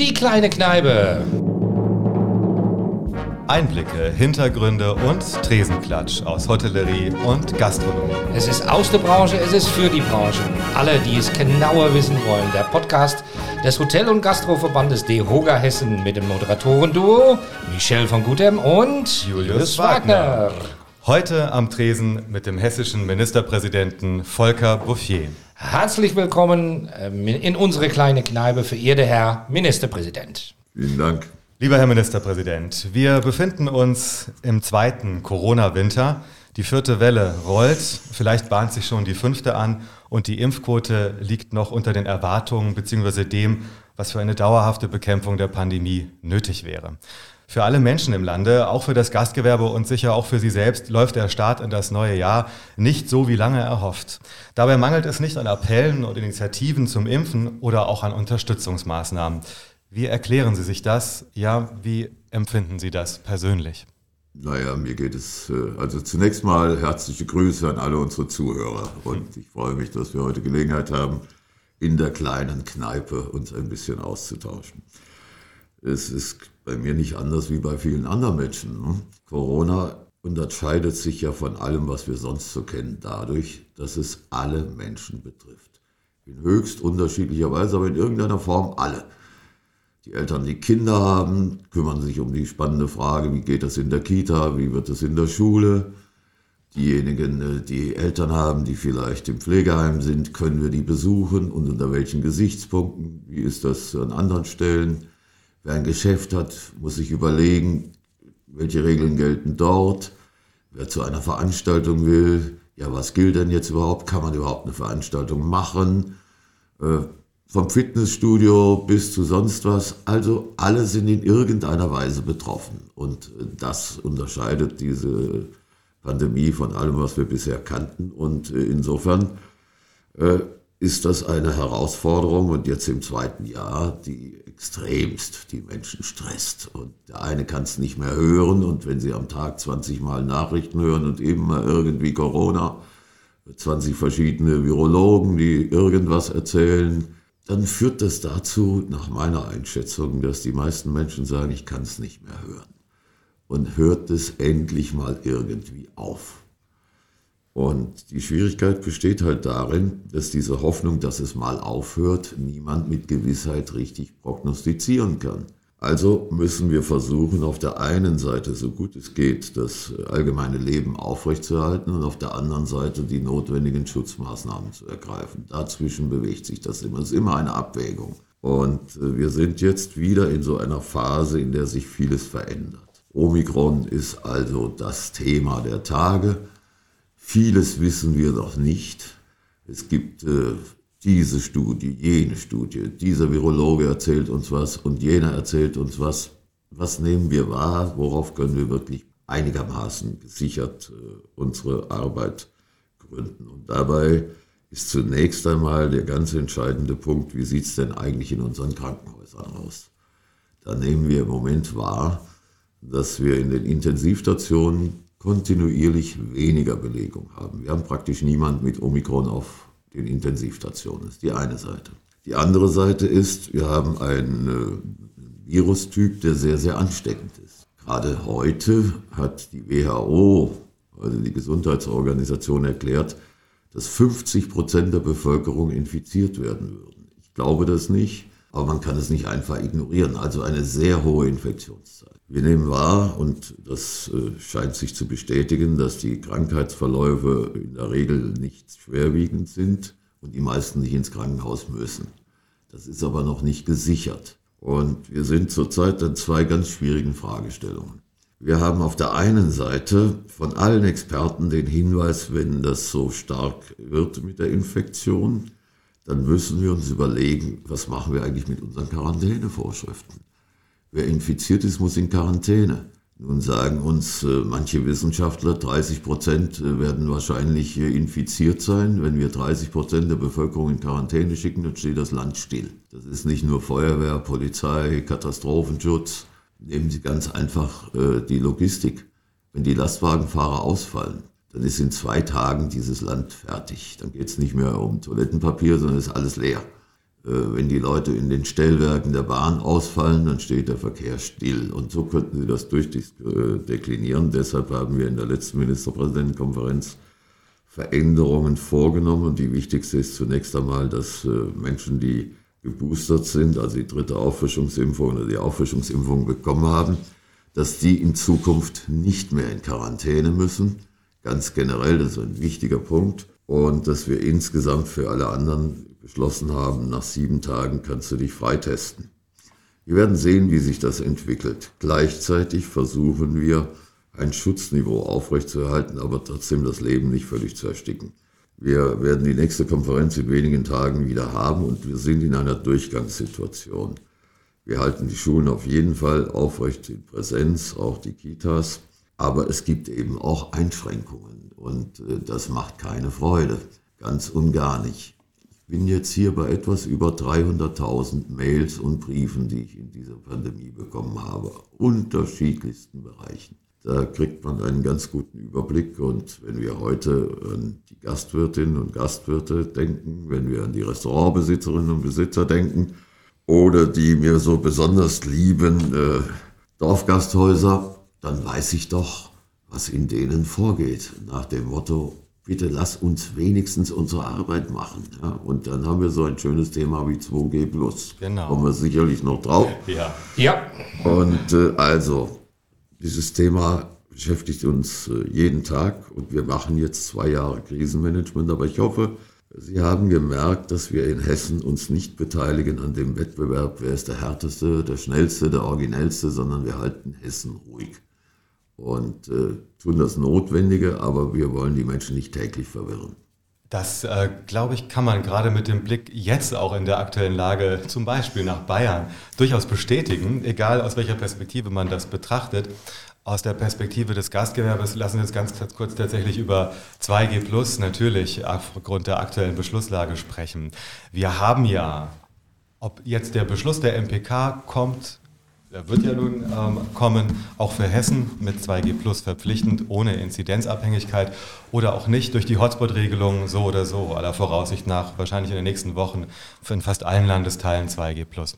Die kleine Kneipe. Einblicke, Hintergründe und Tresenklatsch aus Hotellerie und Gastronomie. Es ist aus der Branche, es ist für die Branche. Alle, die es genauer wissen wollen. Der Podcast des Hotel- und Gastroverbandes DEHOGA Hessen mit dem Moderatorenduo Michel von Gutem und Julius Wagner. Heute am Tresen mit dem hessischen Ministerpräsidenten Volker Bouffier. Herzlich willkommen ähm, in unsere kleine Kneipe, verehrter Herr Ministerpräsident. Vielen Dank. Lieber Herr Ministerpräsident, wir befinden uns im zweiten Corona-Winter. Die vierte Welle rollt, vielleicht bahnt sich schon die fünfte an und die Impfquote liegt noch unter den Erwartungen bzw. dem, was für eine dauerhafte Bekämpfung der Pandemie nötig wäre. Für alle Menschen im Lande, auch für das Gastgewerbe und sicher auch für Sie selbst, läuft der Start in das neue Jahr nicht so, wie lange erhofft. Dabei mangelt es nicht an Appellen und Initiativen zum Impfen oder auch an Unterstützungsmaßnahmen. Wie erklären Sie sich das? Ja, wie empfinden Sie das persönlich? Naja, mir geht es, äh, also zunächst mal herzliche Grüße an alle unsere Zuhörer. Und ich freue mich, dass wir heute Gelegenheit haben, in der kleinen Kneipe uns ein bisschen auszutauschen. Es ist bei mir nicht anders wie bei vielen anderen Menschen. Ne? Corona unterscheidet sich ja von allem, was wir sonst so kennen, dadurch, dass es alle Menschen betrifft. In höchst unterschiedlicher Weise, aber in irgendeiner Form alle. Die Eltern, die Kinder haben, kümmern sich um die spannende Frage, wie geht das in der Kita, wie wird es in der Schule. Diejenigen, äh, die Eltern haben, die vielleicht im Pflegeheim sind, können wir die besuchen und unter welchen Gesichtspunkten, wie ist das an anderen Stellen. Wer ein Geschäft hat, muss sich überlegen, welche Regeln gelten dort. Wer zu einer Veranstaltung will, ja, was gilt denn jetzt überhaupt? Kann man überhaupt eine Veranstaltung machen? Äh, vom Fitnessstudio bis zu sonst was. Also alle sind in irgendeiner Weise betroffen. Und äh, das unterscheidet diese Pandemie von allem, was wir bisher kannten. Und äh, insofern äh, ist das eine Herausforderung und jetzt im zweiten Jahr, die extremst die Menschen stresst. Und der eine kann es nicht mehr hören und wenn sie am Tag 20 Mal Nachrichten hören und mal irgendwie Corona, 20 verschiedene Virologen, die irgendwas erzählen, dann führt das dazu, nach meiner Einschätzung, dass die meisten Menschen sagen, ich kann es nicht mehr hören. Und hört es endlich mal irgendwie auf. Und die Schwierigkeit besteht halt darin, dass diese Hoffnung, dass es mal aufhört, niemand mit Gewissheit richtig prognostizieren kann. Also müssen wir versuchen, auf der einen Seite, so gut es geht, das allgemeine Leben aufrechtzuerhalten und auf der anderen Seite die notwendigen Schutzmaßnahmen zu ergreifen. Dazwischen bewegt sich das immer. Es ist immer eine Abwägung. Und äh, wir sind jetzt wieder in so einer Phase, in der sich vieles verändert. Omikron ist also das Thema der Tage. Vieles wissen wir noch nicht. Es gibt äh, diese Studie, jene Studie, dieser Virologe erzählt uns was und jener erzählt uns was. Was nehmen wir wahr? Worauf können wir wirklich einigermaßen gesichert äh, unsere Arbeit gründen? Und dabei ist zunächst einmal der ganz entscheidende Punkt, wie sieht es denn eigentlich in unseren Krankenhäusern aus? Da nehmen wir im Moment wahr, dass wir in den Intensivstationen kontinuierlich weniger Belegung haben. Wir haben praktisch niemand mit Omikron auf den Intensivstationen. Das ist die eine Seite. Die andere Seite ist, wir haben einen äh, Virustyp, der sehr, sehr ansteckend ist. Gerade heute hat die WHO, also die Gesundheitsorganisation, erklärt, dass 50 Prozent der Bevölkerung infiziert werden würden. Ich glaube das nicht, aber man kann es nicht einfach ignorieren. Also eine sehr hohe Infektionszeit. Wir nehmen wahr, und das äh, scheint sich zu bestätigen, dass die Krankheitsverläufe in der Regel nicht schwerwiegend sind und die meisten nicht ins Krankenhaus müssen. Das ist aber noch nicht gesichert. Und wir sind zurzeit an zwei ganz schwierigen Fragestellungen. Wir haben auf der einen Seite von allen Experten den Hinweis, wenn das so stark wird mit der Infektion, dann müssen wir uns überlegen, was machen wir eigentlich mit unseren Quarantänevorschriften. Wer infiziert ist, muss in Quarantäne. Nun sagen uns äh, manche Wissenschaftler, 30 Prozent äh, werden wahrscheinlich äh, infiziert sein. Wenn wir 30 Prozent der Bevölkerung in Quarantäne schicken, dann steht das Land still. Das ist nicht nur Feuerwehr, Polizei, Katastrophenschutz. Nehmen Sie ganz einfach die Logistik. Wenn die Lastwagenfahrer ausfallen, dann ist in zwei Tagen dieses Land fertig. Dann geht es nicht mehr um Toilettenpapier, sondern ist alles leer. Äh, wenn die Leute in den Stellwerken der Bahn ausfallen, dann steht der Verkehr still. Und so könnten Sie das durchdeklinieren. Deshalb haben wir in der letzten Ministerpräsidentenkonferenz Veränderungen vorgenommen. Und die wichtigste ist zunächst einmal, dass äh, Menschen, die geboostert sind, also die dritte Auffrischungsimpfung oder die Auffrischungsimpfung bekommen haben, dass die in Zukunft nicht mehr in Quarantäne müssen. Ganz generell, das ist ein wichtiger Punkt. Und dass wir insgesamt für alle anderen beschlossen haben, nach sieben Tagen kannst du dich freitesten. Wir werden sehen, wie sich das entwickelt. Gleichzeitig versuchen wir, ein Schutzniveau aufrechtzuerhalten, aber trotzdem das Leben nicht völlig zu ersticken. Wir werden die nächste Konferenz in wenigen Tagen wieder haben und wir sind in einer Durchgangssituation. Wir halten die Schulen auf jeden Fall aufrecht in Präsenz, auch die Kitas, aber es gibt eben auch Einschränkungen und äh, das macht keine Freude, ganz und gar nicht bin jetzt hier bei etwas über 300.000 Mails und Briefen, die ich in dieser Pandemie bekommen habe, unterschiedlichsten Bereichen. Da kriegt man einen ganz guten Überblick und wenn wir heute an die Gastwirtinnen und Gastwirte denken, wenn wir an die Restaurantbesitzerinnen und Besitzer denken oder die mir so besonders lieben äh, Dorfgasthäuser, dann weiß ich doch, was in denen vorgeht. Nach dem Motto, bitte lass uns wenigstens unsere Arbeit machen. Ja, und dann haben wir so ein schönes Thema wie 2G Plus. Genau. Kommen wir sicherlich noch drauf. Ja. ja. Und äh, also, dieses Thema beschäftigt uns äh, jeden Tag und wir machen jetzt zwei Jahre Krisenmanagement, aber ich hoffe, Sie haben gemerkt, dass wir in Hessen uns nicht beteiligen an dem Wettbewerb, wer ist der härteste, der schnellste, der originellste, sondern wir halten Hessen ruhig und äh, tun das Notwendige, aber wir wollen die Menschen nicht täglich verwirren. Das, äh, glaube ich, kann man gerade mit dem Blick jetzt auch in der aktuellen Lage, zum Beispiel nach Bayern, durchaus bestätigen, egal aus welcher Perspektive man das betrachtet. Aus der Perspektive des Gastgewerbes lassen wir jetzt ganz kurz tatsächlich über 2G Plus natürlich aufgrund der aktuellen Beschlusslage sprechen. Wir haben ja, ob jetzt der Beschluss der MPK kommt, er wird ja nun ähm, kommen, auch für Hessen mit 2G Plus verpflichtend, ohne Inzidenzabhängigkeit oder auch nicht durch die Hotspot-Regelung so oder so, aller Voraussicht nach wahrscheinlich in den nächsten Wochen in fast allen Landesteilen 2G Plus.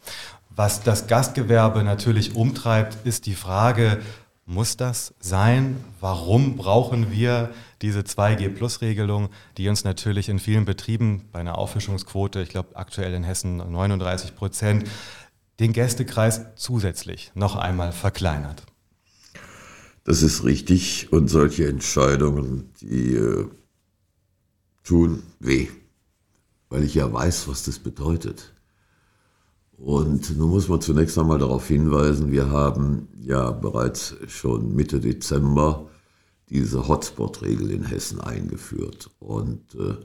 Was das Gastgewerbe natürlich umtreibt, ist die Frage, muss das sein? Warum brauchen wir diese 2G-Plus-Regelung, die uns natürlich in vielen Betrieben bei einer Auffischungsquote, ich glaube aktuell in Hessen 39 Prozent, den Gästekreis zusätzlich noch einmal verkleinert. Das ist richtig und solche Entscheidungen, die äh, tun weh, weil ich ja weiß, was das bedeutet. Und nun muss man zunächst einmal darauf hinweisen, wir haben ja bereits schon Mitte Dezember diese Hotspot-Regel in Hessen eingeführt. Und äh,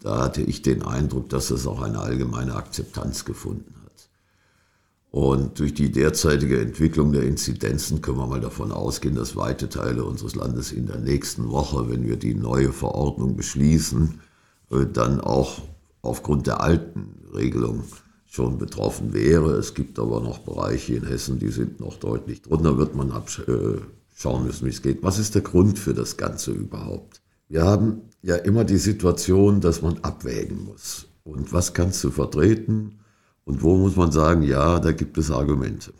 da hatte ich den Eindruck, dass es auch eine allgemeine Akzeptanz gefunden hat. Und durch die derzeitige Entwicklung der Inzidenzen können wir mal davon ausgehen, dass weite Teile unseres Landes in der nächsten Woche, wenn wir die neue Verordnung beschließen, äh, dann auch aufgrund der alten Regelung schon betroffen wäre. Es gibt aber noch Bereiche in Hessen, die sind noch deutlich drunter, wird man äh, schauen müssen, wie es geht. Was ist der Grund für das Ganze überhaupt? Wir haben ja immer die Situation, dass man abwägen muss. Und was kannst du vertreten? Und wo muss man sagen, ja, da gibt es Argumente.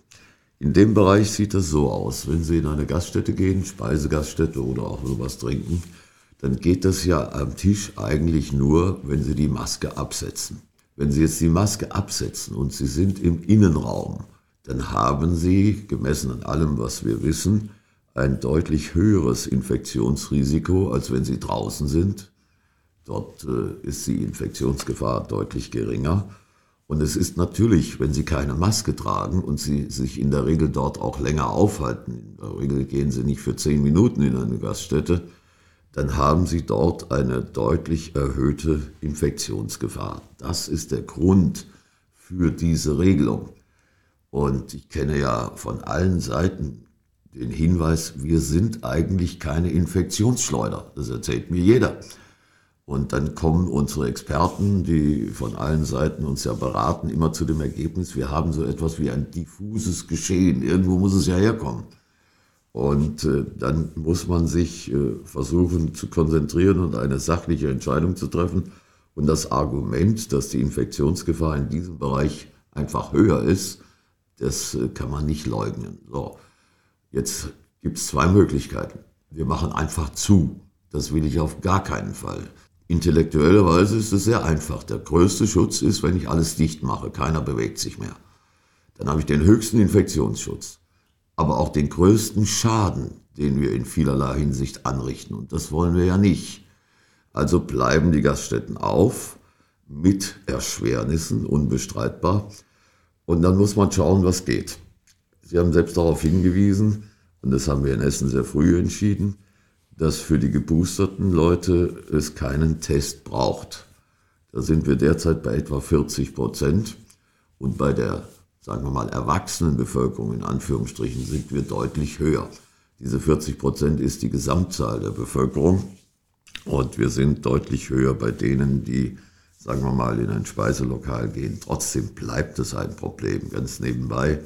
In dem Bereich sieht das so aus. Wenn Sie in eine Gaststätte gehen, Speisegaststätte oder auch sowas trinken, dann geht das ja am Tisch eigentlich nur, wenn Sie die Maske absetzen. Wenn Sie jetzt die Maske absetzen und Sie sind im Innenraum, dann haben Sie, gemessen an allem, was wir wissen, ein deutlich höheres Infektionsrisiko, als wenn Sie draußen sind. Dort äh, ist die Infektionsgefahr deutlich geringer. Und es ist natürlich, wenn Sie keine Maske tragen und Sie sich in der Regel dort auch länger aufhalten, in der Regel gehen Sie nicht für zehn Minuten in eine Gaststätte, dann haben Sie dort eine deutlich erhöhte Infektionsgefahr. Das ist der Grund für diese Regelung. Und ich kenne ja von allen Seiten den Hinweis, wir sind eigentlich keine Infektionsschleuder. Das erzählt mir jeder. Und dann kommen unsere Experten, die von allen Seiten uns ja beraten, immer zu dem Ergebnis, wir haben so etwas wie ein diffuses Geschehen. Irgendwo muss es ja herkommen. Und äh, dann muss man sich äh, versuchen zu konzentrieren und eine sachliche Entscheidung zu treffen. Und das Argument, dass die Infektionsgefahr in diesem Bereich einfach höher ist, das äh, kann man nicht leugnen. So, jetzt gibt es zwei Möglichkeiten. Wir machen einfach zu. Das will ich auf gar keinen Fall. Intellektuellerweise ist es sehr einfach. Der größte Schutz ist, wenn ich alles dicht mache. Keiner bewegt sich mehr. Dann habe ich den höchsten Infektionsschutz, aber auch den größten Schaden, den wir in vielerlei Hinsicht anrichten. Und das wollen wir ja nicht. Also bleiben die Gaststätten auf mit Erschwernissen, unbestreitbar. Und dann muss man schauen, was geht. Sie haben selbst darauf hingewiesen, und das haben wir in Essen sehr früh entschieden, dass für die geboosterten Leute es keinen Test braucht. Da sind wir derzeit bei etwa 40 Prozent. Und bei der, sagen wir mal, erwachsenen Bevölkerung in Anführungsstrichen sind wir deutlich höher. Diese 40 Prozent ist die Gesamtzahl der Bevölkerung. Und wir sind deutlich höher bei denen, die, sagen wir mal, in ein Speiselokal gehen. Trotzdem bleibt es ein Problem, ganz nebenbei.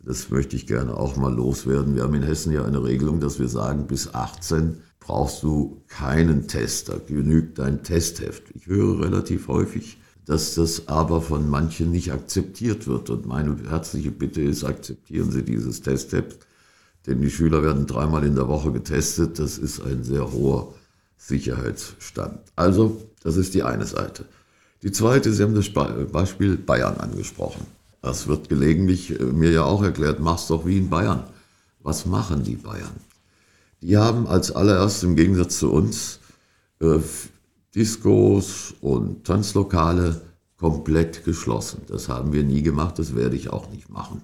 Das möchte ich gerne auch mal loswerden. Wir haben in Hessen ja eine Regelung, dass wir sagen, bis 18 brauchst du keinen Test, da genügt dein Testheft. Ich höre relativ häufig, dass das aber von manchen nicht akzeptiert wird. Und meine herzliche Bitte ist, akzeptieren Sie dieses Testheft, denn die Schüler werden dreimal in der Woche getestet. Das ist ein sehr hoher Sicherheitsstand. Also, das ist die eine Seite. Die zweite, Sie haben das Beispiel Bayern angesprochen. Das wird gelegentlich äh, mir ja auch erklärt, mach's doch wie in Bayern. Was machen die Bayern? Die haben als allererst im Gegensatz zu uns äh, Diskos und Tanzlokale komplett geschlossen. Das haben wir nie gemacht, das werde ich auch nicht machen.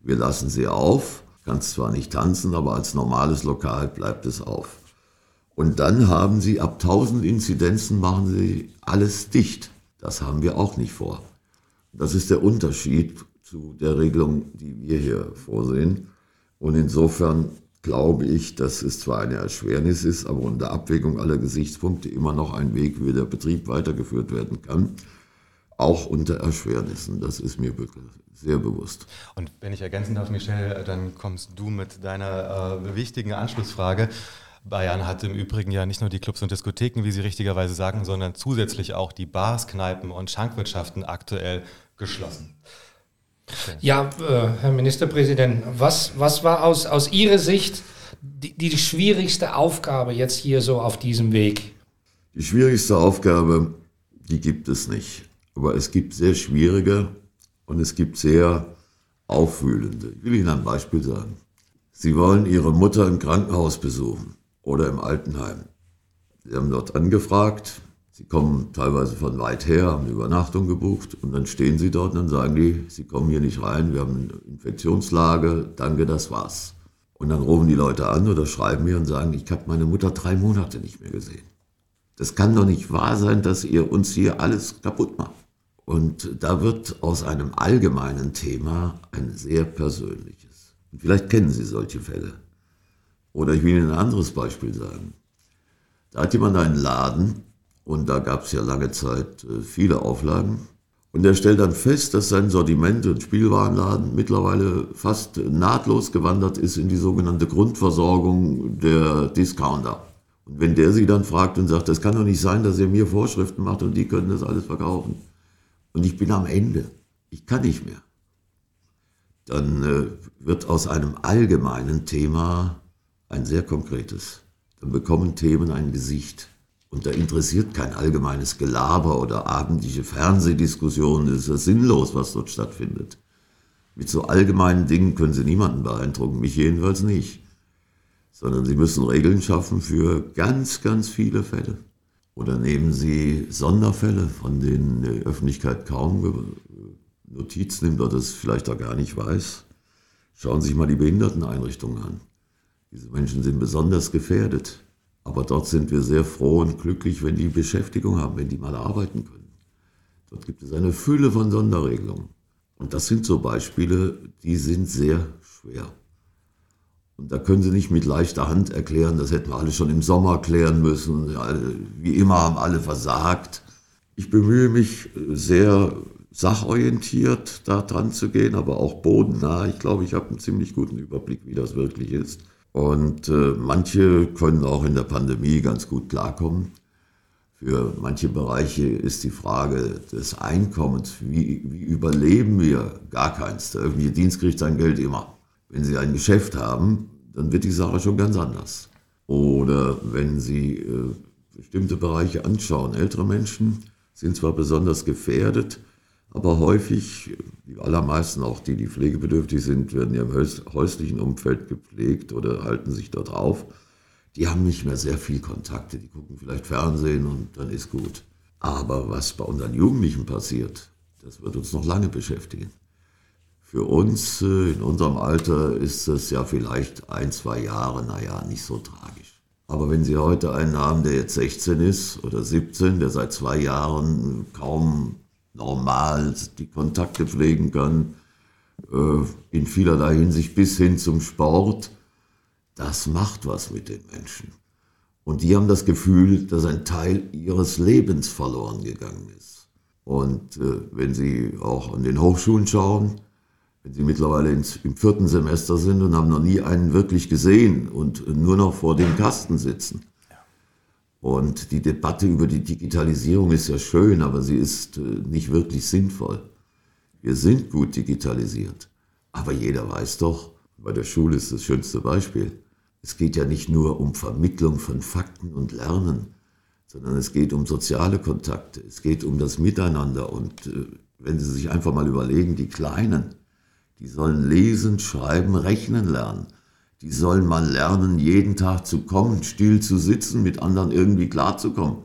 Wir lassen sie auf, kannst zwar nicht tanzen, aber als normales Lokal bleibt es auf. Und dann haben sie ab 1000 Inzidenzen machen sie alles dicht. Das haben wir auch nicht vor. Das ist der Unterschied zu der Regelung, die wir hier vorsehen. Und insofern glaube ich, dass es zwar eine Erschwernis ist, aber unter Abwägung aller Gesichtspunkte immer noch ein Weg, wie der Betrieb weitergeführt werden kann. Auch unter Erschwernissen. Das ist mir sehr bewusst. Und wenn ich ergänzen darf, Michel, dann kommst du mit deiner äh, wichtigen Anschlussfrage. Bayern hat im Übrigen ja nicht nur die Clubs und Diskotheken, wie Sie richtigerweise sagen, sondern zusätzlich auch die Bars, Kneipen und Schankwirtschaften aktuell geschlossen. Okay. Ja, äh, Herr Ministerpräsident, was, was war aus, aus Ihrer Sicht die, die schwierigste Aufgabe jetzt hier so auf diesem Weg? Die schwierigste Aufgabe, die gibt es nicht. Aber es gibt sehr schwierige und es gibt sehr aufwühlende. Ich will Ihnen ein Beispiel sagen. Sie wollen Ihre Mutter im Krankenhaus besuchen oder im Altenheim. Sie haben dort angefragt, Sie kommen teilweise von weit her, haben eine Übernachtung gebucht und dann stehen sie dort und dann sagen die, sie kommen hier nicht rein, wir haben eine Infektionslage, danke, das war's. Und dann rufen die Leute an oder schreiben mir und sagen, ich habe meine Mutter drei Monate nicht mehr gesehen. Das kann doch nicht wahr sein, dass ihr uns hier alles kaputt macht. Und da wird aus einem allgemeinen Thema ein sehr persönliches. Und vielleicht kennen Sie solche Fälle. Oder ich will Ihnen ein anderes Beispiel sagen. Da hat jemand einen Laden und da gab es ja lange Zeit äh, viele Auflagen. Und er stellt dann fest, dass sein Sortiment und Spielwarenladen mittlerweile fast nahtlos gewandert ist in die sogenannte Grundversorgung der Discounter. Und wenn der sie dann fragt und sagt, das kann doch nicht sein, dass ihr mir Vorschriften macht und die können das alles verkaufen. Und ich bin am Ende. Ich kann nicht mehr. Dann äh, wird aus einem allgemeinen Thema ein sehr konkretes. Dann bekommen Themen ein Gesicht. Und da interessiert kein allgemeines Gelaber oder abendliche Fernsehdiskussionen. Das ist ja sinnlos, was dort stattfindet. Mit so allgemeinen Dingen können Sie niemanden beeindrucken, mich jedenfalls nicht. Sondern Sie müssen Regeln schaffen für ganz, ganz viele Fälle. Oder nehmen Sie Sonderfälle, von denen die Öffentlichkeit kaum Notiz nimmt oder das vielleicht auch gar nicht weiß. Schauen Sie sich mal die Behinderteneinrichtungen an. Diese Menschen sind besonders gefährdet. Aber dort sind wir sehr froh und glücklich, wenn die Beschäftigung haben, wenn die mal arbeiten können. Dort gibt es eine Fülle von Sonderregelungen. Und das sind so Beispiele, die sind sehr schwer. Und da können Sie nicht mit leichter Hand erklären, das hätten wir alle schon im Sommer klären müssen. Wie immer haben alle versagt. Ich bemühe mich sehr sachorientiert da dran zu gehen, aber auch bodennah. Ich glaube, ich habe einen ziemlich guten Überblick, wie das wirklich ist. Und äh, manche können auch in der Pandemie ganz gut klarkommen. Für manche Bereiche ist die Frage des Einkommens, wie, wie überleben wir, gar keins. Der öffentliche Dienst kriegt sein Geld immer. Wenn Sie ein Geschäft haben, dann wird die Sache schon ganz anders. Oder wenn Sie äh, bestimmte Bereiche anschauen, ältere Menschen sind zwar besonders gefährdet, aber häufig, die allermeisten auch die, die pflegebedürftig sind, werden ja im häuslichen Umfeld gepflegt oder halten sich dort auf die haben nicht mehr sehr viel Kontakte, die gucken vielleicht Fernsehen und dann ist gut. Aber was bei unseren Jugendlichen passiert, das wird uns noch lange beschäftigen. Für uns äh, in unserem Alter ist das ja vielleicht ein, zwei Jahre, naja, nicht so tragisch. Aber wenn Sie heute einen haben, der jetzt 16 ist oder 17, der seit zwei Jahren kaum normal die Kontakte pflegen kann, äh, in vielerlei Hinsicht bis hin zum Sport, das macht was mit den Menschen. Und die haben das Gefühl, dass ein Teil ihres Lebens verloren gegangen ist. Und äh, wenn Sie auch an den Hochschulen schauen, wenn Sie mittlerweile ins, im vierten Semester sind und haben noch nie einen wirklich gesehen und nur noch vor dem Kasten sitzen. Und die Debatte über die Digitalisierung ist ja schön, aber sie ist äh, nicht wirklich sinnvoll. Wir sind gut digitalisiert. Aber jeder weiß doch, bei der Schule ist das schönste Beispiel. Es geht ja nicht nur um Vermittlung von Fakten und Lernen, sondern es geht um soziale Kontakte, es geht um das Miteinander. Und äh, wenn Sie sich einfach mal überlegen, die Kleinen, die sollen lesen, schreiben, rechnen lernen. Die sollen mal lernen, jeden Tag zu kommen, still zu sitzen, mit anderen irgendwie klarzukommen.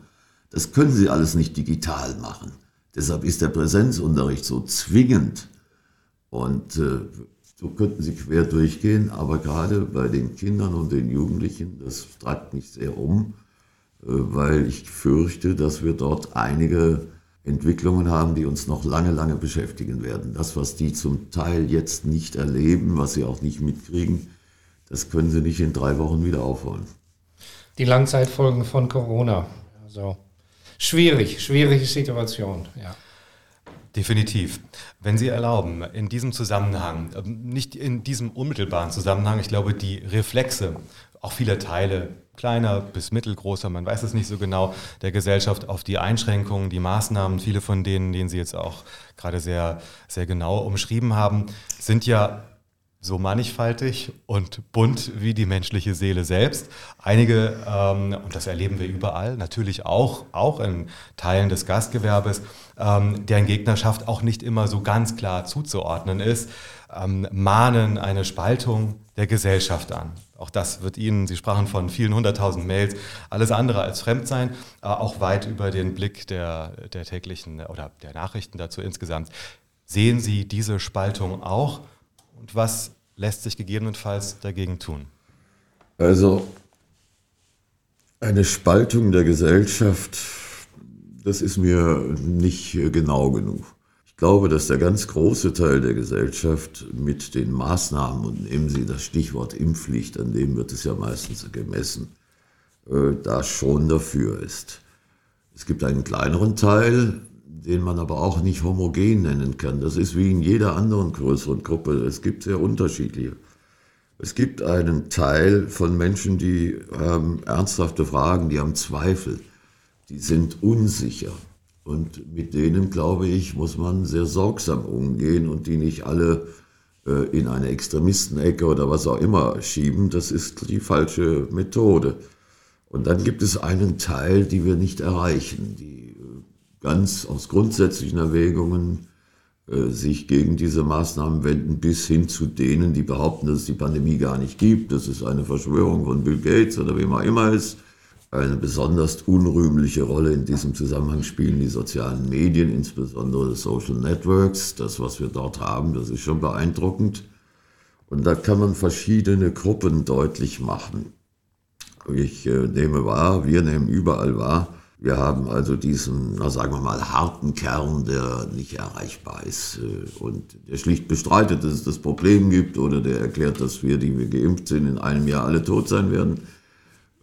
Das können sie alles nicht digital machen. Deshalb ist der Präsenzunterricht so zwingend. Und äh, so könnten Sie quer durchgehen, aber gerade bei den Kindern und den Jugendlichen, das treibt mich sehr um, äh, weil ich fürchte, dass wir dort einige Entwicklungen haben, die uns noch lange, lange beschäftigen werden. Das, was die zum Teil jetzt nicht erleben, was sie auch nicht mitkriegen, das können sie nicht in drei Wochen wieder aufholen. Die Langzeitfolgen von Corona. Also schwierig, schwierige Situation, ja. Definitiv. Wenn Sie erlauben, in diesem Zusammenhang, ähm, nicht in diesem unmittelbaren Zusammenhang, ich glaube, die Reflexe, auch viele Teile, kleiner bis mittelgroßer, man weiß es nicht so genau, der Gesellschaft auf die Einschränkungen, die Maßnahmen, viele von denen, denen Sie jetzt auch gerade sehr, sehr genau umschrieben haben, sind ja so mannigfaltig und bunt wie die menschliche Seele selbst. Einige, ähm, und das erleben wir überall, natürlich auch, auch in Teilen des Gastgewerbes, ähm, deren Gegnerschaft auch nicht immer so ganz klar zuzuordnen ist, ähm, mahnen eine Spaltung der Gesellschaft an. Auch das wird Ihnen, Sie sprachen von vielen hunderttausend Mails, alles andere als fremd sein, äh, auch weit über den Blick der, der täglichen oder der Nachrichten dazu insgesamt. Sehen Sie diese Spaltung auch? Und was lässt sich gegebenenfalls dagegen tun? Also eine Spaltung der Gesellschaft, das ist mir nicht genau genug. Ich glaube, dass der ganz große Teil der Gesellschaft mit den Maßnahmen, und nehmen Sie das Stichwort Impfpflicht, an dem wird es ja meistens gemessen, äh, da schon dafür ist. Es gibt einen kleineren Teil, den man aber auch nicht homogen nennen kann. Das ist wie in jeder anderen größeren Gruppe. Es gibt sehr unterschiedliche. Es gibt einen Teil von Menschen, die haben ernsthafte Fragen, die haben Zweifel, die sind unsicher. Und mit denen, glaube ich, muss man sehr sorgsam umgehen und die nicht alle äh, in eine Extremistenecke oder was auch immer schieben. Das ist die falsche Methode. Und dann gibt es einen Teil, die wir nicht erreichen, die ganz aus grundsätzlichen Erwägungen äh, sich gegen diese Maßnahmen wenden, bis hin zu denen, die behaupten, dass es die Pandemie gar nicht gibt. Das ist eine Verschwörung von Bill Gates oder wem auch immer ist. Eine besonders unrühmliche Rolle in diesem Zusammenhang spielen die sozialen Medien, insbesondere Social Networks. Das, was wir dort haben, das ist schon beeindruckend. Und da kann man verschiedene Gruppen deutlich machen. Ich äh, nehme wahr, wir nehmen überall wahr, wir haben also diesen, na sagen wir mal, harten Kern, der nicht erreichbar ist äh, und der schlicht bestreitet, dass es das Problem gibt oder der erklärt, dass wir, die wir geimpft sind, in einem Jahr alle tot sein werden.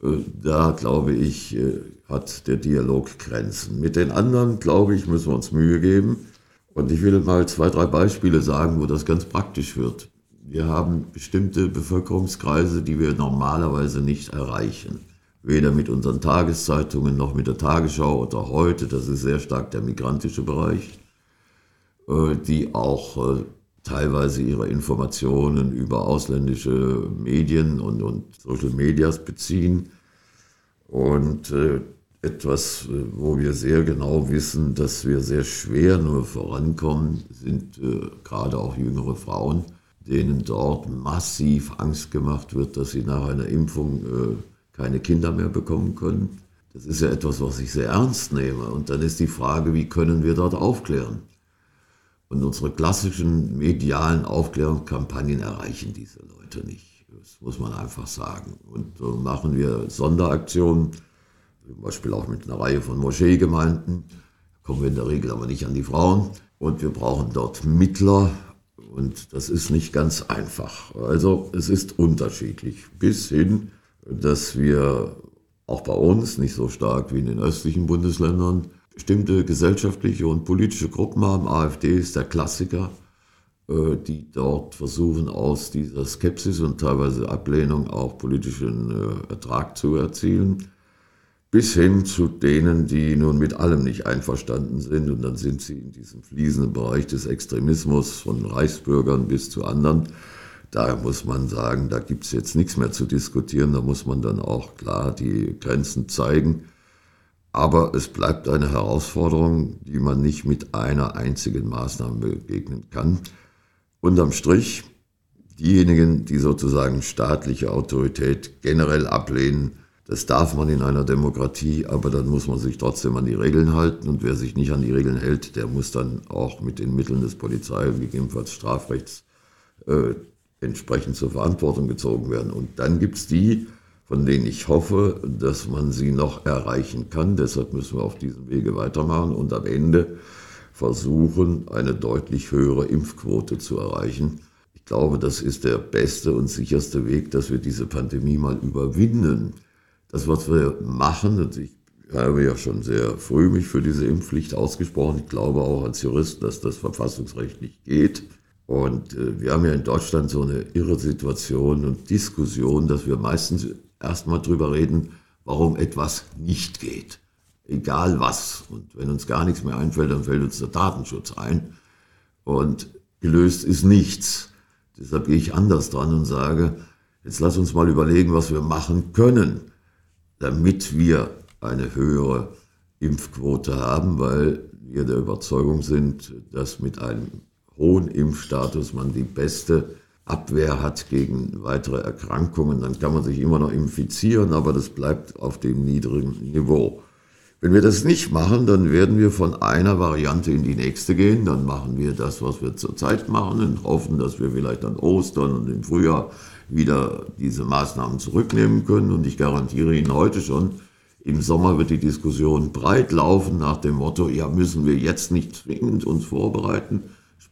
Äh, da, glaube ich, äh, hat der Dialog Grenzen. Mit den anderen, glaube ich, müssen wir uns Mühe geben. Und ich will mal zwei, drei Beispiele sagen, wo das ganz praktisch wird. Wir haben bestimmte Bevölkerungskreise, die wir normalerweise nicht erreichen weder mit unseren Tageszeitungen noch mit der Tagesschau oder heute. Das ist sehr stark der migrantische Bereich, äh, die auch äh, teilweise ihre Informationen über ausländische Medien und, und Social Medias beziehen. Und äh, etwas, wo wir sehr genau wissen, dass wir sehr schwer nur vorankommen, sind gerade auch jüngere Frauen, denen dort massiv Angst gemacht wird, dass sie nach einer Impfung keine Kinder mehr bekommen können. Das ist ja etwas, was ich sehr ernst nehme. Und dann ist die Frage, wie können wir dort aufklären? Und unsere klassischen medialen Aufklärungskampagnen erreichen diese Leute nicht. Das muss man einfach sagen. Und so machen wir Sonderaktionen, zum Beispiel auch mit einer Reihe von Moscheegemeinden. Kommen wir in der Regel aber nicht an die Frauen. Und wir brauchen dort Mittler. Und das ist nicht ganz einfach. Also es ist unterschiedlich. Bis hin, dass wir auch bei uns, nicht so stark wie in den östlichen Bundesländern, bestimmte gesellschaftliche und politische Gruppen haben. AfD ist der Klassiker, äh, die dort versuchen, aus dieser Skepsis und teilweise Ablehnung auch politischen äh, Ertrag zu erzielen, bis hin zu denen, die nun mit allem nicht einverstanden sind. Und dann sind sie in diesem fließenden Bereich des Extremismus von Reichsbürgern bis zu anderen. Da muss man sagen, da gibt es jetzt nichts mehr zu diskutieren. Da muss man dann auch klar die Grenzen zeigen. Aber es bleibt eine Herausforderung, die man nicht mit einer einzigen Maßnahme begegnen kann. Unterm Strich, diejenigen, die sozusagen staatliche Autorität generell ablehnen, das darf man in einer Demokratie, aber dann muss man sich trotzdem an die Regeln halten. Und wer sich nicht an die Regeln hält, der muss dann auch mit den Mitteln des Polizei- und gegebenenfalls Strafrechts äh, entsprechend zur Verantwortung gezogen werden. Und dann gibt es die, von denen ich hoffe, dass man sie noch erreichen kann. Deshalb müssen wir auf diesem Wege weitermachen und am Ende versuchen, eine deutlich höhere Impfquote zu erreichen. Ich glaube, das ist der beste und sicherste Weg, dass wir diese Pandemie mal überwinden. Das, was wir machen, und ich habe ja schon sehr früh mich für diese Impfpflicht ausgesprochen. Ich glaube auch als Jurist, dass das verfassungsrechtlich geht. Und äh, wir haben ja in Deutschland so eine irre Situation und Diskussion, dass wir meistens erstmal drüber reden, warum etwas nicht geht. Egal was. Und wenn uns gar nichts mehr einfällt, dann fällt uns der Datenschutz ein. Und gelöst ist nichts. Deshalb gehe ich anders dran und sage, jetzt lass uns mal überlegen, was wir machen können, damit wir eine höhere Impfquote haben, weil wir der Überzeugung sind, dass mit einem hohen Impfstatus man die beste Abwehr hat gegen weitere Erkrankungen, dann kann man sich immer noch infizieren, aber das bleibt auf dem niedrigen Niveau. Wenn wir das nicht machen, dann werden wir von einer Variante in die nächste gehen. Dann machen wir das, was wir zurzeit machen und hoffen, dass wir vielleicht an Ostern und im Frühjahr wieder diese Maßnahmen zurücknehmen können. Und ich garantiere Ihnen heute schon, im Sommer wird die Diskussion breit laufen nach dem Motto, ja, müssen wir jetzt nicht zwingend uns vorbereiten?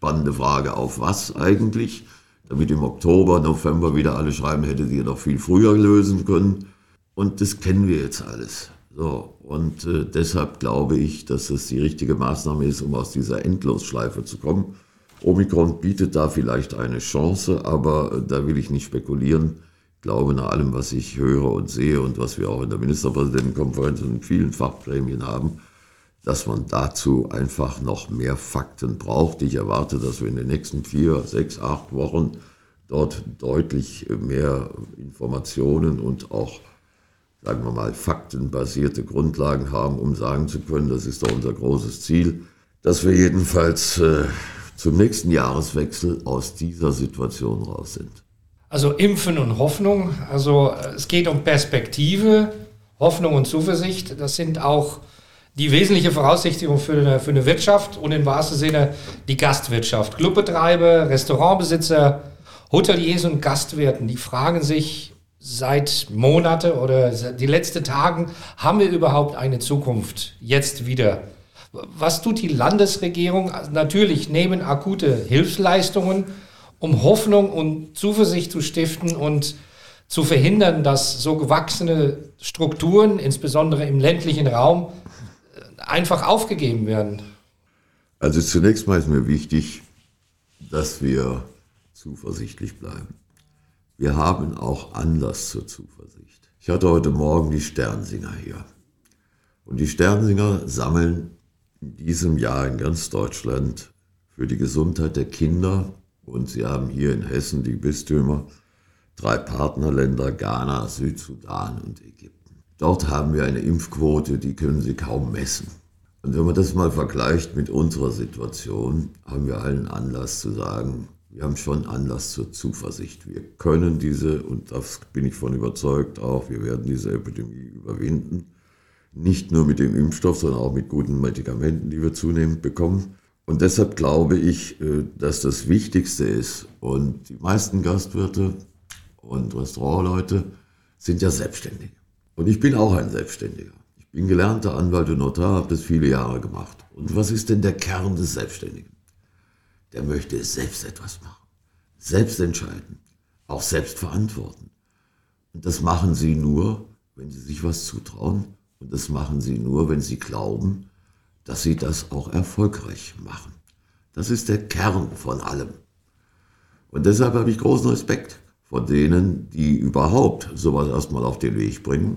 Spannende Frage, auf was eigentlich? damit im Oktober, November wieder alle schreiben, hätte sie noch viel früher lösen können. Und das kennen wir jetzt alles. So, und äh, deshalb glaube ich, dass es die richtige Maßnahme ist, um aus dieser Endlosschleife zu kommen. Omikron bietet da vielleicht eine Chance, aber äh, da will ich nicht spekulieren. Ich glaube, nach allem, was ich höre und sehe und was wir auch in der Ministerpräsidentenkonferenz und in vielen Fachprämien haben, dass man dazu einfach noch mehr Fakten braucht. Ich erwarte, dass wir in den nächsten vier, sechs, acht Wochen dort deutlich mehr Informationen und auch, sagen wir mal, faktenbasierte Grundlagen haben, um sagen zu können, das ist doch unser großes Ziel, dass wir jedenfalls äh, zum nächsten Jahreswechsel aus dieser Situation raus sind. Also Impfen und Hoffnung, also es geht um Perspektive, Hoffnung und Zuversicht, das sind auch die wesentliche Voraussetzung für eine, für eine Wirtschaft und im wahrsten Sinne die Gastwirtschaft. Clubbetreiber, Restaurantbesitzer, Hoteliers und Gastwirten, die fragen sich seit Monate oder die letzten Tagen, haben wir überhaupt eine Zukunft jetzt wieder? Was tut die Landesregierung? Natürlich nehmen akute Hilfsleistungen, um Hoffnung und Zuversicht zu stiften und zu verhindern, dass so gewachsene Strukturen, insbesondere im ländlichen Raum, einfach aufgegeben werden? Also zunächst mal ist mir wichtig, dass wir zuversichtlich bleiben. wir haben auch Anlass zur Zuversicht. Ich hatte heute Morgen die Sternsinger hier. Und die Sternsinger sammeln in diesem Jahr in ganz Deutschland für die Gesundheit der Kinder und sie haben hier in Hessen die Bistümer, drei Partnerländer, Ghana, Südsudan und Ägypten. Dort haben wir eine Impfquote, die können Sie kaum messen. Und wenn man das mal vergleicht mit unserer Situation, haben wir allen Anlass zu sagen, wir haben schon Anlass zur Zuversicht. Wir können diese, und das bin ich von überzeugt auch, wir werden diese Epidemie überwinden. Nicht nur mit dem Impfstoff, sondern auch mit guten Medikamenten, die wir zunehmend bekommen. Und deshalb glaube ich, äh, dass das Wichtigste ist. Und die meisten Gastwirte und Restaurantleute sind ja Selbstständige. Und ich bin auch ein Selbstständiger. Ich bin gelernter Anwalt und Notar, habe das viele Jahre gemacht. Und was ist denn der Kern des Selbstständigen? Der möchte selbst etwas machen, selbst entscheiden, auch selbst verantworten. Und das machen sie nur, wenn sie sich was zutrauen. Und das machen sie nur, wenn sie glauben, dass sie das auch erfolgreich machen. Das ist der Kern von allem. Und deshalb habe ich großen Respekt vor denen, die überhaupt sowas erstmal auf den Weg bringen.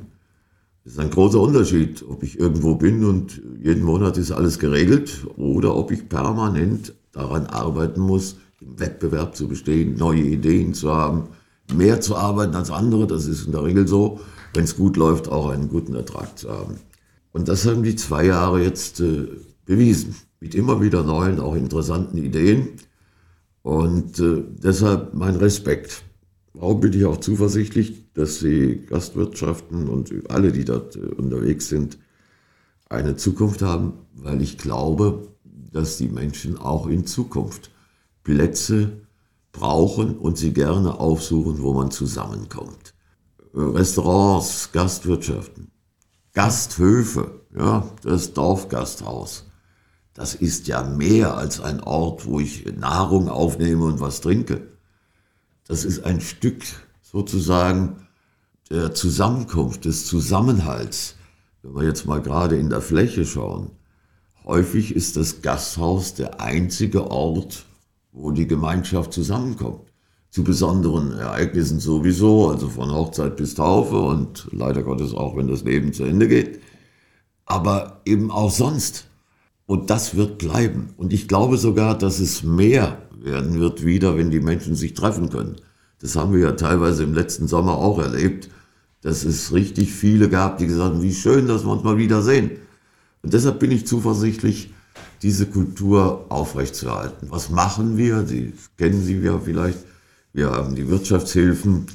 Es ist ein großer Unterschied, ob ich irgendwo bin und jeden Monat ist alles geregelt oder ob ich permanent daran arbeiten muss, im Wettbewerb zu bestehen, neue Ideen zu haben, mehr zu arbeiten als andere. Das ist in der Regel so, wenn es gut läuft, auch einen guten Ertrag zu haben. Und das haben die zwei Jahre jetzt äh, bewiesen, mit immer wieder neuen, auch interessanten Ideen. Und äh, deshalb mein Respekt. Warum bin ich auch zuversichtlich, dass die Gastwirtschaften und alle, die dort äh, unterwegs sind, eine Zukunft haben, weil ich glaube, dass die Menschen auch in Zukunft Plätze brauchen und sie gerne aufsuchen, wo man zusammenkommt. Äh, Restaurants, Gastwirtschaften, Gasthöfe, ja, das Dorfgasthaus. Das ist ja mehr als ein Ort, wo ich Nahrung aufnehme und was trinke. Das ist ein Stück sozusagen der Zusammenkunft, des Zusammenhalts. Wenn wir jetzt mal gerade in der Fläche schauen, häufig ist das Gasthaus der einzige Ort, wo die Gemeinschaft zusammenkommt zu besonderen Ereignissen sowieso, also von Hochzeit bis Taufe und leider Gottes auch, wenn das Leben zu Ende geht, aber eben auch sonst. Und das wird bleiben. Und ich glaube sogar, dass es mehr werden wird wieder, wenn die Menschen sich treffen können. Das haben wir ja teilweise im letzten Sommer auch erlebt, dass es richtig viele gab, die gesagt haben, wie schön, dass wir uns mal wiedersehen. Und deshalb bin ich zuversichtlich, diese Kultur aufrechtzuerhalten. Was machen wir? Sie kennen Sie ja vielleicht wir haben die Wirtschaftshilfen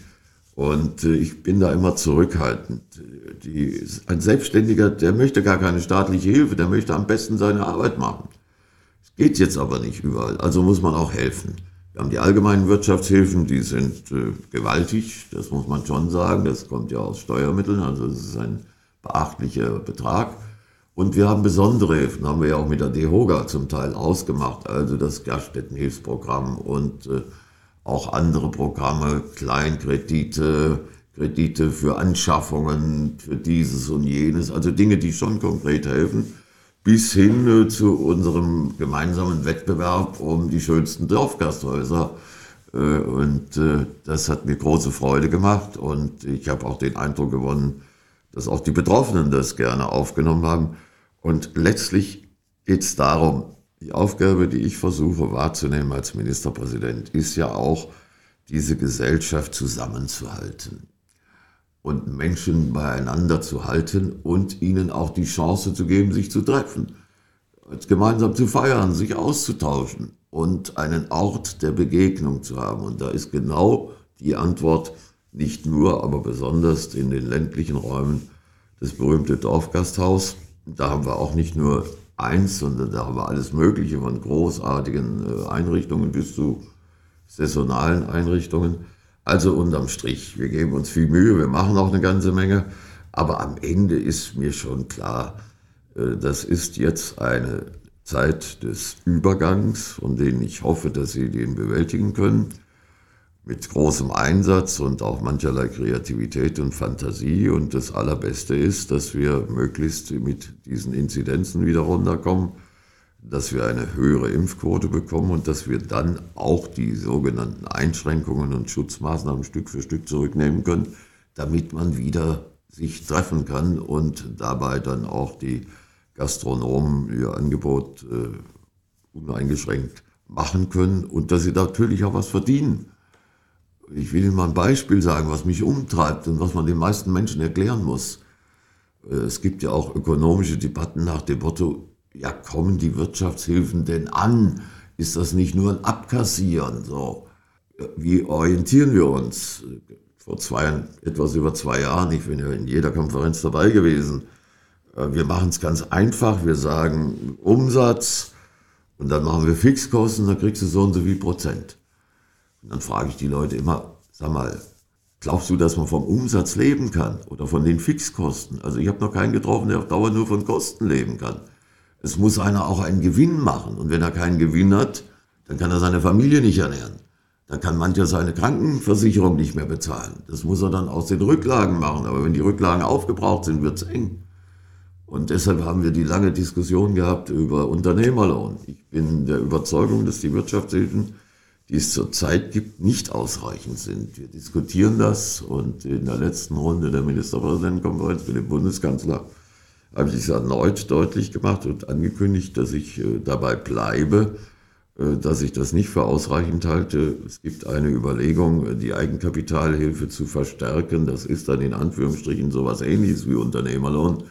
und äh, ich bin da immer zurückhaltend. Die, ein Selbstständiger, der möchte gar keine staatliche Hilfe, der möchte am besten seine Arbeit machen. Geht jetzt aber nicht überall, also muss man auch helfen. Wir haben die allgemeinen Wirtschaftshilfen, die sind äh, gewaltig, das muss man schon sagen. Das kommt ja aus Steuermitteln, also es ist ein beachtlicher Betrag. Und wir haben besondere Hilfen, haben wir ja auch mit der DEHOGA zum Teil ausgemacht, also das Gaststättenhilfsprogramm und äh, auch andere Programme, Kleinkredite, Kredite für Anschaffungen, für dieses und jenes, also Dinge, die schon konkret helfen, bis hin äh, zu unserem gemeinsamen Wettbewerb um die schönsten Dorfgasthäuser. Äh, und äh, das hat mir große Freude gemacht und ich habe auch den Eindruck gewonnen, dass auch die Betroffenen das gerne aufgenommen haben. Und letztlich geht es darum, die Aufgabe, die ich versuche wahrzunehmen als Ministerpräsident, ist ja auch, diese Gesellschaft zusammenzuhalten und Menschen beieinander zu halten und ihnen auch die Chance zu geben, sich zu treffen, gemeinsam zu feiern, sich auszutauschen und einen Ort der Begegnung zu haben. Und da ist genau die Antwort nicht nur, aber besonders in den ländlichen Räumen das berühmte Dorfgasthaus. Da haben wir auch nicht nur eins, sondern da haben wir alles Mögliche von großartigen äh, Einrichtungen bis zu saisonalen Einrichtungen. Also unterm Strich, wir geben uns viel Mühe, wir machen auch eine ganze Menge, aber am Ende ist mir schon klar, äh, das ist jetzt eine Zeit des Übergangs, von denen ich hoffe, dass Sie den bewältigen können mit großem Einsatz und auch mancherlei Kreativität und Fantasie. Und das Allerbeste ist, dass wir möglichst mit diesen Inzidenzen wieder runterkommen. Dass wir eine höhere Impfquote bekommen und dass wir dann auch die sogenannten Einschränkungen und Schutzmaßnahmen Stück für Stück zurücknehmen können, damit man wieder sich treffen kann und dabei dann auch die Gastronomen ihr Angebot äh, uneingeschränkt machen können und dass sie natürlich auch was verdienen. Ich will Ihnen mal ein Beispiel sagen, was mich umtreibt und was man den meisten Menschen erklären muss. Äh, es gibt ja auch ökonomische Debatten nach dem Motto, ja, kommen die Wirtschaftshilfen denn an? Ist das nicht nur ein Abkassieren? So, wie orientieren wir uns? Vor zwei, etwas über zwei Jahren, ich bin ja in jeder Konferenz dabei gewesen. Äh, wir machen es ganz einfach. Wir sagen Umsatz und dann machen wir Fixkosten, dann kriegst du so und so viel Prozent. Und dann frage ich die Leute immer, sag mal, glaubst du, dass man vom Umsatz leben kann oder von den Fixkosten? Also ich habe noch keinen getroffen, der auf Dauer nur von Kosten leben kann. Es muss einer auch einen Gewinn machen. Und wenn er keinen Gewinn hat, dann kann er seine Familie nicht ernähren. Dann kann mancher seine Krankenversicherung nicht mehr bezahlen. Das muss er dann aus den Rücklagen machen. Aber wenn die Rücklagen aufgebraucht sind, wird es eng. Und deshalb haben wir die lange Diskussion gehabt über Unternehmerlohn. Ich bin der Überzeugung, dass die Wirtschaftshilfen, die es zurzeit gibt, nicht ausreichend sind. Wir diskutieren das und in der letzten Runde der Ministerpräsidentenkonferenz mit dem Bundeskanzler habe ich es erneut deutlich gemacht und angekündigt, dass ich äh, dabei bleibe, äh, dass ich das nicht für ausreichend halte. Es gibt eine Überlegung, die Eigenkapitalhilfe zu verstärken. Das ist dann in Anführungsstrichen sowas ähnliches wie Unternehmerlohn.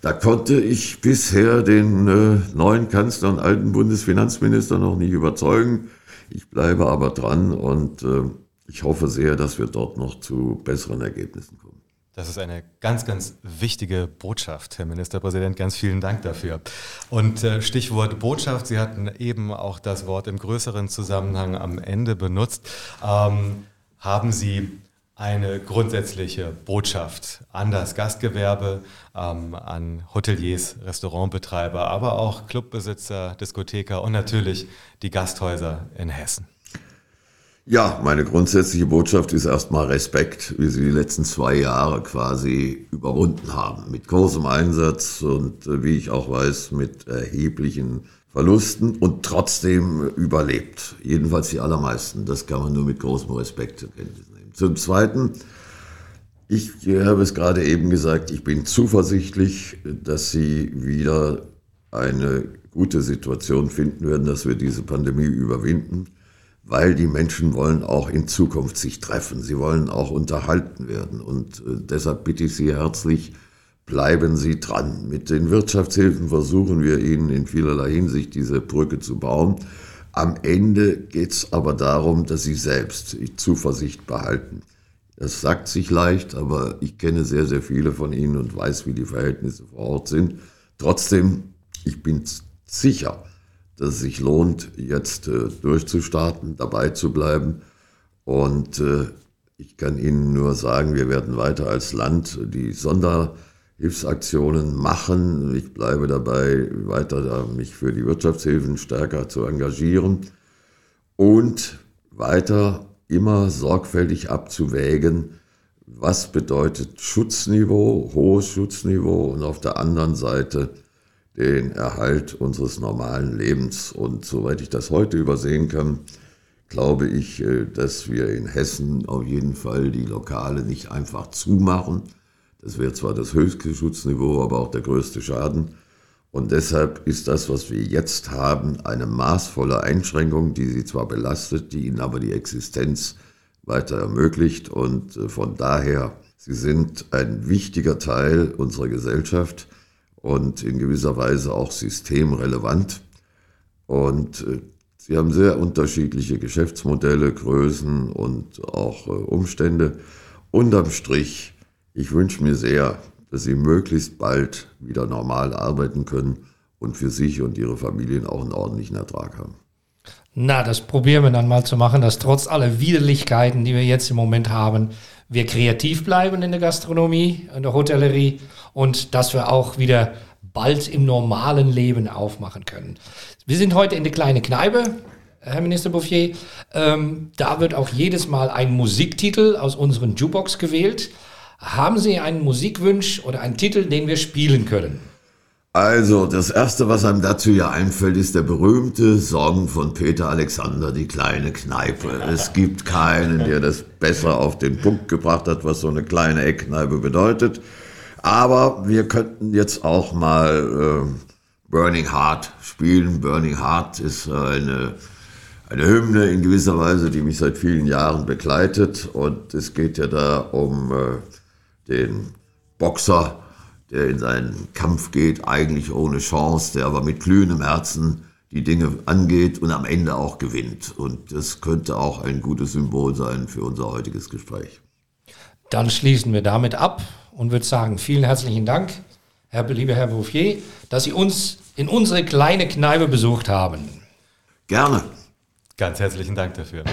Da konnte ich bisher den äh, neuen Kanzler und alten Bundesfinanzminister noch nicht überzeugen. Ich bleibe aber dran und ich hoffe sehr, dass wir dort noch zu besseren Ergebnissen kommen. Das ist eine ganz, ganz wichtige Botschaft, Herr Ministerpräsident. Ganz vielen Dank dafür. Und äh, Stichwort Botschaft, Sie hatten eben auch das Wort im größeren Zusammenhang am Ende benutzt. Ähm, haben Sie eine grundsätzliche Botschaft an das Gastgewerbe, ähm, an Hoteliers, Restaurantbetreiber, aber auch Clubbesitzer, Diskotheker und natürlich die Gasthäuser in Hessen? Ja, meine grundsätzliche Botschaft ist erstmal Respekt, wie Sie die letzten zwei Jahre quasi überwunden haben. Mit großem Einsatz und äh, wie ich auch weiß, mit erheblichen Verlusten und trotzdem überlebt. Jedenfalls die allermeisten. Das kann man nur mit großem Respekt zur Kenntnis nehmen. Zum Zweiten, ich habe es gerade eben gesagt, ich bin zuversichtlich, dass Sie wieder eine gute Situation finden werden, dass wir diese Pandemie überwinden weil die Menschen wollen auch in Zukunft sich treffen. Sie wollen auch unterhalten werden. Und äh, deshalb bitte ich Sie herzlich, bleiben Sie dran. Mit den Wirtschaftshilfen versuchen wir Ihnen in vielerlei Hinsicht diese Brücke zu bauen. Am Ende geht es aber darum, dass Sie selbst Zuversicht behalten. Das sagt sich leicht, aber ich kenne sehr, sehr viele von Ihnen und weiß, wie die Verhältnisse vor Ort sind. Trotzdem, ich bin sicher, dass es sich lohnt, jetzt äh, durchzustarten, dabei zu bleiben. Und äh, ich kann Ihnen nur sagen, wir werden weiter als Land die Sonderhilfsaktionen machen. Ich bleibe dabei, weiter da, mich für die Wirtschaftshilfen stärker zu engagieren und weiter immer sorgfältig abzuwägen, was bedeutet Schutzniveau, hohes Schutzniveau und auf der anderen Seite den Erhalt unseres normalen Lebens. Und soweit ich das heute übersehen kann, glaube ich, äh, dass wir in Hessen auf jeden Fall die Lokale nicht einfach zumachen. Das wäre zwar das höchste Schutzniveau, aber auch der größte Schaden. Und deshalb ist das, was wir jetzt haben, eine maßvolle Einschränkung, die sie zwar belastet, die ihnen aber die Existenz weiter ermöglicht. Und äh, von daher, sie sind ein wichtiger Teil unserer Gesellschaft und in gewisser Weise auch systemrelevant. Und äh, sie haben sehr unterschiedliche Geschäftsmodelle, Größen und auch äh, Umstände. Unterm Strich, ich wünsche mir sehr, dass sie möglichst bald wieder normal arbeiten können und für sich und ihre Familien auch einen ordentlichen Ertrag haben. Na, das probieren wir dann mal zu machen, dass trotz aller Widerlichkeiten, die wir jetzt im Moment haben, wir kreativ bleiben in der Gastronomie, in der Hotellerie und dass wir auch wieder bald im normalen Leben aufmachen können. Wir sind heute in der kleinen Kneipe, Herr Minister Bouffier. Ähm, da wird auch jedes Mal ein Musiktitel aus unseren Jukebox gewählt. Haben Sie einen Musikwunsch oder einen Titel, den wir spielen können? Also, das Erste, was einem dazu ja einfällt, ist der berühmte Song von Peter Alexander, Die kleine Kneipe. Es gibt keinen, der das besser auf den Punkt gebracht hat, was so eine kleine Eckkneipe bedeutet. Aber wir könnten jetzt auch mal äh, Burning Heart spielen. Burning Heart ist eine, eine Hymne in gewisser Weise, die mich seit vielen Jahren begleitet. Und es geht ja da um äh, den Boxer, der in seinen Kampf geht, eigentlich ohne Chance, der aber mit glühendem Herzen die Dinge angeht und am Ende auch gewinnt. Und das könnte auch ein gutes Symbol sein für unser heutiges Gespräch. Dann schließen wir damit ab und würde sagen, vielen herzlichen Dank, Herr, lieber Herr Bouffier, dass Sie uns in unsere kleine Kneipe besucht haben. Gerne. Ganz herzlichen Dank dafür.